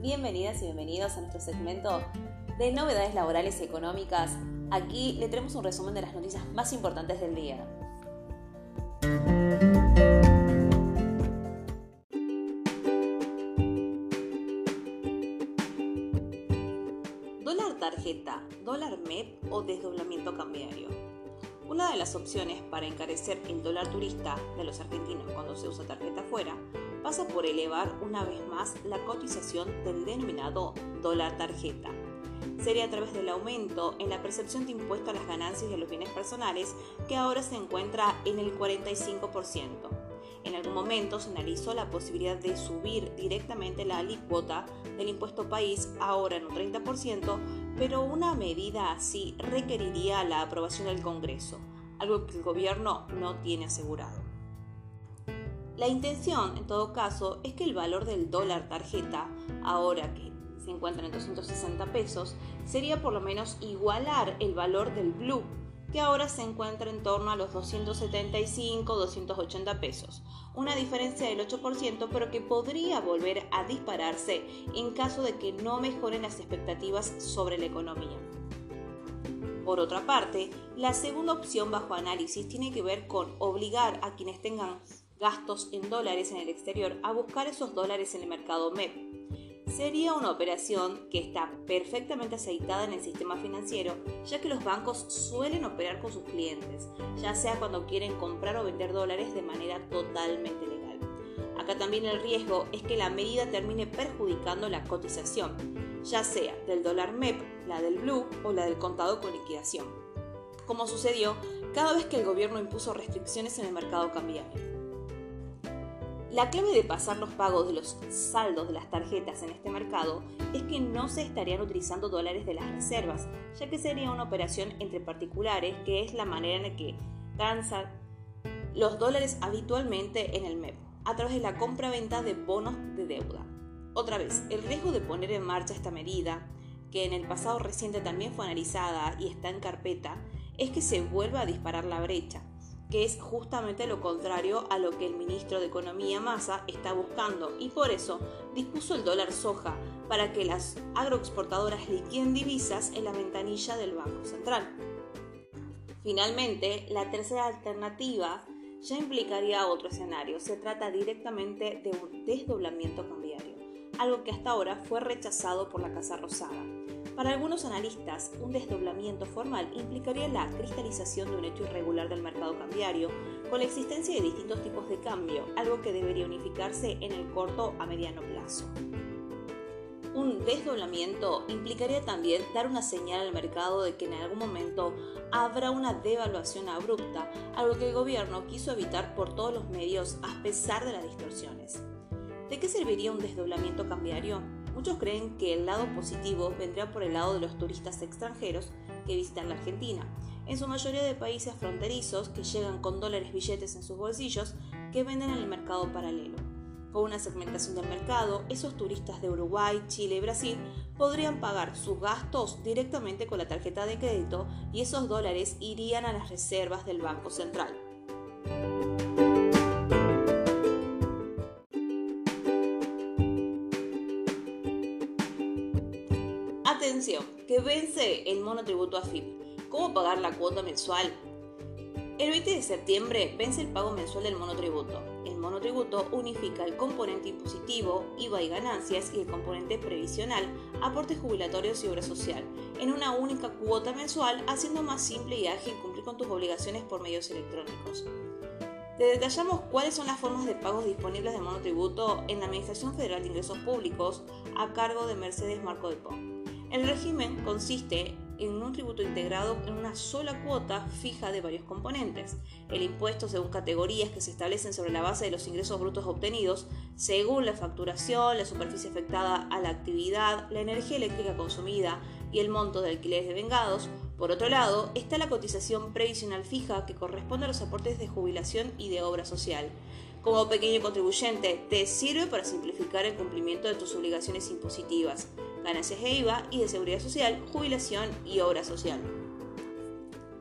bienvenidas y bienvenidos a nuestro segmento de novedades laborales y económicas. Aquí le tenemos un resumen de las noticias más importantes del día. Dólar tarjeta, dólar MEP o desdoblamiento cambiario. Una de las opciones para encarecer el dólar turista de los argentinos cuando se usa tarjeta fuera pasa por elevar una vez más la cotización del denominado dólar tarjeta. Sería a través del aumento en la percepción de impuesto a las ganancias y a los bienes personales que ahora se encuentra en el 45%. En algún momento se analizó la posibilidad de subir directamente la alícuota del impuesto país, ahora en un 30%, pero una medida así requeriría la aprobación del Congreso, algo que el gobierno no tiene asegurado. La intención, en todo caso, es que el valor del dólar tarjeta, ahora que se encuentra en 260 pesos, sería por lo menos igualar el valor del blue, que ahora se encuentra en torno a los 275-280 pesos. Una diferencia del 8%, pero que podría volver a dispararse en caso de que no mejoren las expectativas sobre la economía. Por otra parte, la segunda opción bajo análisis tiene que ver con obligar a quienes tengan gastos en dólares en el exterior a buscar esos dólares en el mercado MEP. Sería una operación que está perfectamente aceitada en el sistema financiero, ya que los bancos suelen operar con sus clientes, ya sea cuando quieren comprar o vender dólares de manera totalmente legal. Acá también el riesgo es que la medida termine perjudicando la cotización, ya sea del dólar MEP, la del Blue o la del contado con liquidación, como sucedió cada vez que el gobierno impuso restricciones en el mercado cambiario. La clave de pasar los pagos de los saldos de las tarjetas en este mercado es que no se estarían utilizando dólares de las reservas, ya que sería una operación entre particulares que es la manera en la que transan los dólares habitualmente en el MEP, a través de la compra-venta de bonos de deuda. Otra vez, el riesgo de poner en marcha esta medida, que en el pasado reciente también fue analizada y está en carpeta, es que se vuelva a disparar la brecha que es justamente lo contrario a lo que el ministro de Economía Massa está buscando y por eso dispuso el dólar soja para que las agroexportadoras liquiden divisas en la ventanilla del Banco Central. Finalmente, la tercera alternativa ya implicaría otro escenario. Se trata directamente de un desdoblamiento cambiario, algo que hasta ahora fue rechazado por la Casa Rosada. Para algunos analistas, un desdoblamiento formal implicaría la cristalización de un hecho irregular del mercado cambiario, con la existencia de distintos tipos de cambio, algo que debería unificarse en el corto a mediano plazo. Un desdoblamiento implicaría también dar una señal al mercado de que en algún momento habrá una devaluación abrupta, algo que el gobierno quiso evitar por todos los medios a pesar de las distorsiones. ¿De qué serviría un desdoblamiento cambiario? Muchos creen que el lado positivo vendrá por el lado de los turistas extranjeros que visitan la Argentina, en su mayoría de países fronterizos que llegan con dólares billetes en sus bolsillos que venden en el mercado paralelo. Con una segmentación del mercado, esos turistas de Uruguay, Chile y Brasil podrían pagar sus gastos directamente con la tarjeta de crédito y esos dólares irían a las reservas del Banco Central. Atención, que vence el monotributo AFIP. ¿Cómo pagar la cuota mensual? El 20 de septiembre vence el pago mensual del monotributo. El monotributo unifica el componente impositivo, IVA y ganancias y el componente previsional, aportes jubilatorios y obra social, en una única cuota mensual, haciendo más simple y ágil cumplir con tus obligaciones por medios electrónicos. Te detallamos cuáles son las formas de pagos disponibles de monotributo en la Administración Federal de Ingresos Públicos a cargo de Mercedes Marco de Pont. El régimen consiste en un tributo integrado en una sola cuota fija de varios componentes. El impuesto según categorías que se establecen sobre la base de los ingresos brutos obtenidos, según la facturación, la superficie afectada a la actividad, la energía eléctrica consumida y el monto de alquileres de vengados. Por otro lado, está la cotización previsional fija que corresponde a los aportes de jubilación y de obra social. Como pequeño contribuyente, te sirve para simplificar el cumplimiento de tus obligaciones impositivas ganancias de IVA y de seguridad social, jubilación y obra social.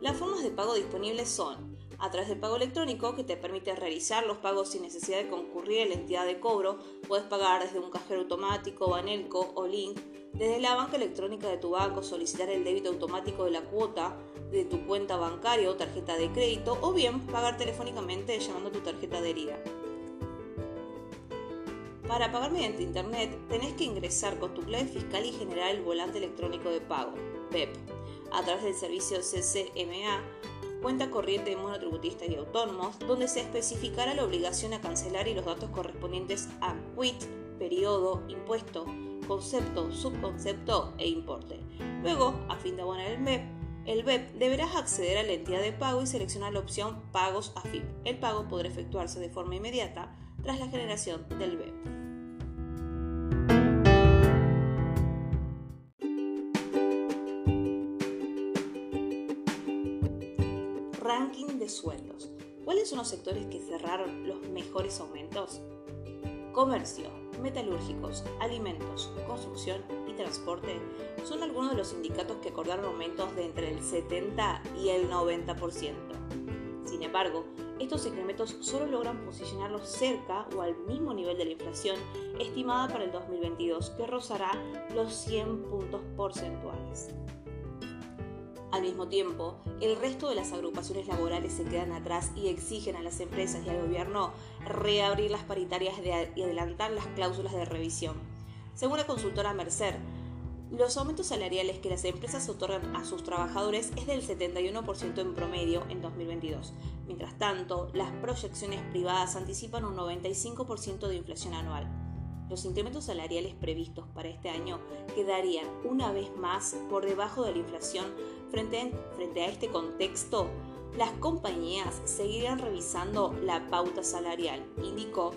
Las formas de pago disponibles son a través del pago electrónico que te permite realizar los pagos sin necesidad de concurrir a la entidad de cobro. Puedes pagar desde un cajero automático, Banelco o Link, desde la banca electrónica de tu banco, solicitar el débito automático de la cuota de tu cuenta bancaria o tarjeta de crédito o bien pagar telefónicamente llamando a tu tarjeta adherida. Para pagar mediante Internet tenés que ingresar con tu clave fiscal y generar el volante electrónico de pago, PEP, a través del servicio CCMA, cuenta corriente de monotributistas y autónomos, donde se especificará la obligación a cancelar y los datos correspondientes a quit, periodo, impuesto, concepto, subconcepto e importe. Luego, a fin de abonar el MEP, el BEP deberás acceder a la entidad de pago y seleccionar la opción Pagos AFIP. El pago podrá efectuarse de forma inmediata tras la generación del BEP. Ranking de sueldos. ¿Cuáles son los sectores que cerraron los mejores aumentos? Comercio, metalúrgicos, alimentos, construcción y transporte son algunos de los sindicatos que acordaron aumentos de entre el 70 y el 90%. Sin embargo, estos incrementos solo logran posicionarlos cerca o al mismo nivel de la inflación estimada para el 2022, que rozará los 100 puntos porcentuales. Al mismo tiempo, el resto de las agrupaciones laborales se quedan atrás y exigen a las empresas y al gobierno reabrir las paritarias y adelantar las cláusulas de revisión. Según la consultora Mercer, los aumentos salariales que las empresas otorgan a sus trabajadores es del 71% en promedio en 2022. Mientras tanto, las proyecciones privadas anticipan un 95% de inflación anual. Los incrementos salariales previstos para este año quedarían una vez más por debajo de la inflación frente, a este contexto. Las compañías seguirán revisando la pauta salarial, indicó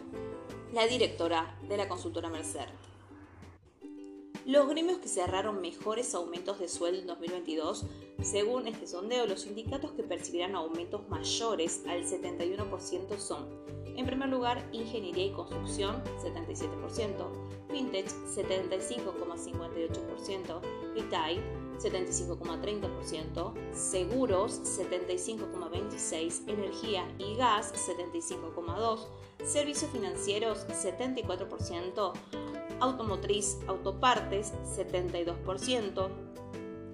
la directora de la consultora Mercer. Los gremios que cerraron mejores aumentos de sueldo en 2022, según este sondeo, los sindicatos que percibirán aumentos mayores al 71% son, en primer lugar, Ingeniería y Construcción, 77%, Fintech, 75,58%, Retail, 75,30%, Seguros, 75,26%, Energía y Gas, 75,2%, Servicios Financieros, 74%, automotriz, autopartes 72%,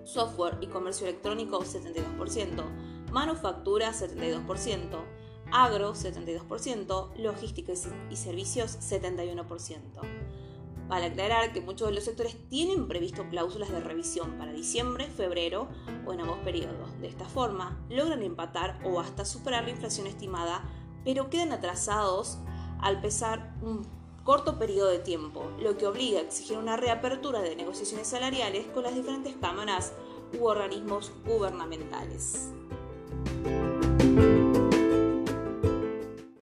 software y comercio electrónico 72%, manufactura 72%, agro 72%, logística y servicios 71%. Para aclarar que muchos de los sectores tienen previsto cláusulas de revisión para diciembre, febrero o en ambos periodos. De esta forma, logran empatar o hasta superar la inflación estimada, pero quedan atrasados al pesar un corto periodo de tiempo, lo que obliga a exigir una reapertura de negociaciones salariales con las diferentes cámaras u organismos gubernamentales.